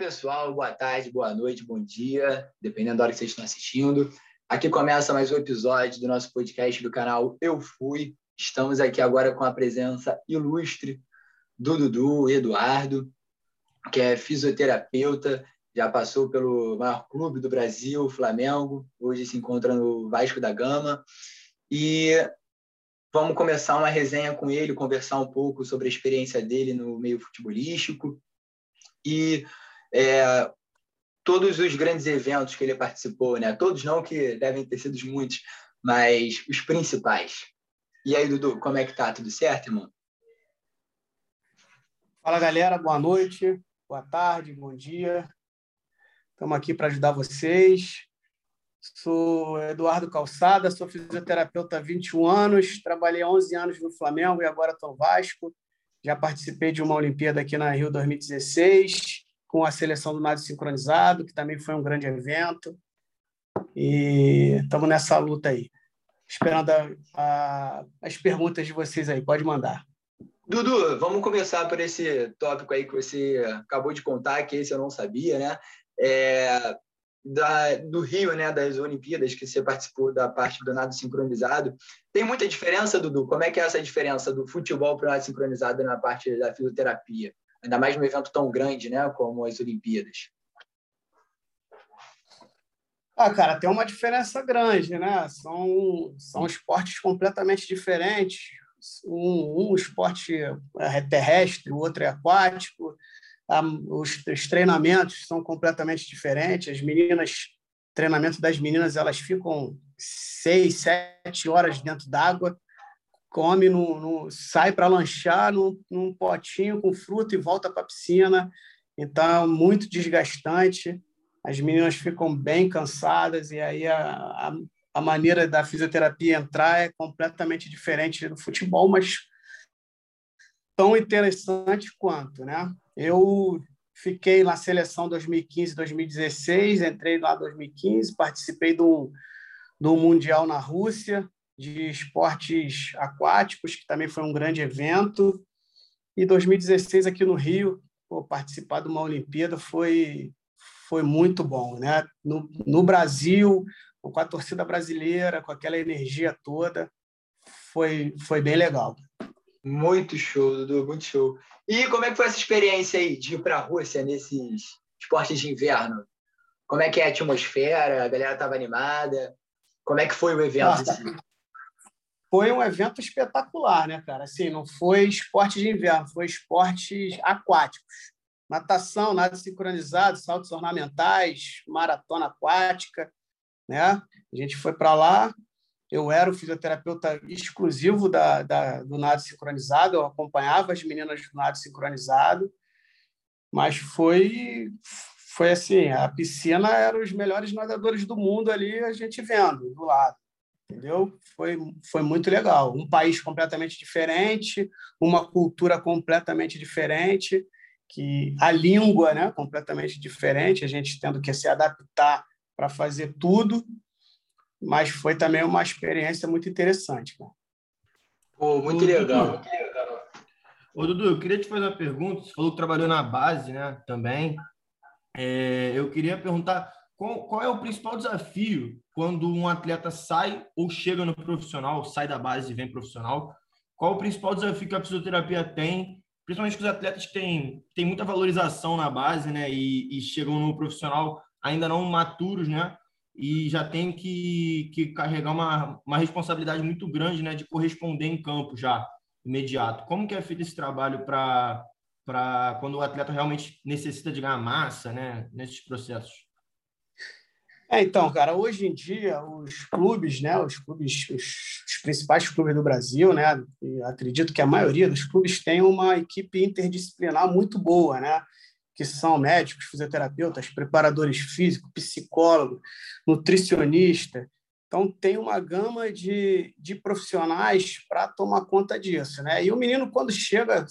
Pessoal, boa tarde, boa noite, bom dia, dependendo da hora que vocês estão assistindo. Aqui começa mais um episódio do nosso podcast do canal Eu Fui. Estamos aqui agora com a presença ilustre do Dudu Eduardo, que é fisioterapeuta, já passou pelo maior clube do Brasil, Flamengo, hoje se encontra no Vasco da Gama. E vamos começar uma resenha com ele, conversar um pouco sobre a experiência dele no meio futebolístico e é, todos os grandes eventos que ele participou, né? Todos não que devem ter sido muitos, mas os principais. E aí, Dudu, como é que tá? Tudo certo, irmão? Fala, galera. Boa noite, boa tarde, bom dia. Estamos aqui para ajudar vocês. Sou Eduardo Calçada, sou fisioterapeuta há 21 anos, trabalhei 11 anos no Flamengo e agora estou no Vasco. Já participei de uma Olimpíada aqui na Rio 2016, com a seleção do nado sincronizado, que também foi um grande evento. E estamos nessa luta aí. Esperando a, a, as perguntas de vocês aí. Pode mandar. Dudu, vamos começar por esse tópico aí que você acabou de contar, que esse eu não sabia, né? É, da, do Rio, né, das Olimpíadas, que você participou da parte do nado sincronizado. Tem muita diferença, Dudu? Como é que é essa diferença do futebol para o nado sincronizado na parte da fisioterapia? Ainda mais num evento tão grande, né, como as Olimpíadas? Ah, cara, tem uma diferença grande, né? São, são esportes completamente diferentes. Um, um esporte é terrestre, o outro é aquático. Os, os treinamentos são completamente diferentes. As meninas, treinamento das meninas, elas ficam seis, sete horas dentro d'água come, no, sai para lanchar num, num, potinho com fruta e volta para a piscina. Então, muito desgastante. As meninas ficam bem cansadas e aí a, a, a maneira da fisioterapia entrar é completamente diferente do futebol, mas tão interessante quanto, né? Eu fiquei na seleção 2015, 2016, entrei lá 2015, participei do, do mundial na Rússia, de esportes aquáticos, que também foi um grande evento. E 2016 aqui no Rio, pô, participar de uma Olimpíada foi foi muito bom, né? No, no Brasil, com a torcida brasileira, com aquela energia toda, foi foi bem legal. Muito show, Dudu, muito show. E como é que foi essa experiência aí de ir para a Rússia nesses esportes de inverno? Como é que é a atmosfera? A galera estava animada? Como é que foi o evento? Nossa, foi um evento espetacular, né, cara? Assim, não foi esporte de inverno, foi esportes aquáticos. Natação, nada sincronizado, saltos ornamentais, maratona aquática, né? A gente foi para lá. Eu era o fisioterapeuta exclusivo da, da, do nado sincronizado, eu acompanhava as meninas do nado sincronizado, mas foi foi assim, a piscina era os melhores nadadores do mundo ali, a gente vendo do lado entendeu? Foi, foi muito legal. Um país completamente diferente, uma cultura completamente diferente, que a língua, né, completamente diferente, a gente tendo que se adaptar para fazer tudo, mas foi também uma experiência muito interessante, cara. Pô, muito Ô, legal. Dudu, Ô, Dudu, eu queria te fazer uma pergunta. Você falou que trabalhou na base, né, também. É, eu queria perguntar qual, qual, é o principal desafio quando um atleta sai ou chega no profissional, sai da base e vem profissional? Qual o principal desafio que a fisioterapia tem, principalmente com os atletas que têm, têm muita valorização na base, né? E, e chegam no profissional ainda não maturos, né? E já tem que, que carregar uma, uma responsabilidade muito grande, né? De corresponder em campo já, imediato. Como que é feito esse trabalho para quando o atleta realmente necessita de ganhar massa, né? Nesses processos? É, então, cara, hoje em dia os clubes, né, os clubes, os, principais clubes do Brasil, né, acredito que a maioria dos clubes tem uma equipe interdisciplinar muito boa, né, que são médicos, fisioterapeutas, preparadores físicos, psicólogos, nutricionista. Então tem uma gama de, de profissionais para tomar conta disso, né? E o menino quando chega,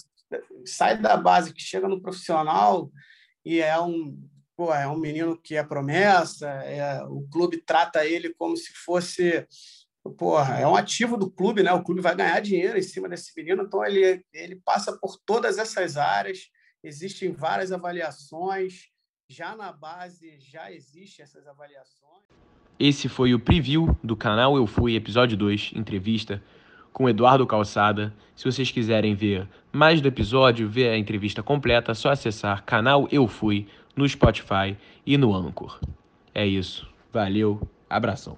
sai da base, que chega no profissional e é um pô, é um menino que é promessa, é, o clube trata ele como se fosse porra, é um ativo do clube, né? O clube vai ganhar dinheiro em cima desse menino, então ele, ele passa por todas essas áreas, existem várias avaliações, já na base já existe essas avaliações. Esse foi o preview do canal Eu Fui, episódio 2, entrevista com Eduardo Calçada. Se vocês quiserem ver mais do episódio, ver a entrevista completa, é só acessar canal Eu Fui no Spotify e no Anchor. É isso. Valeu, abração.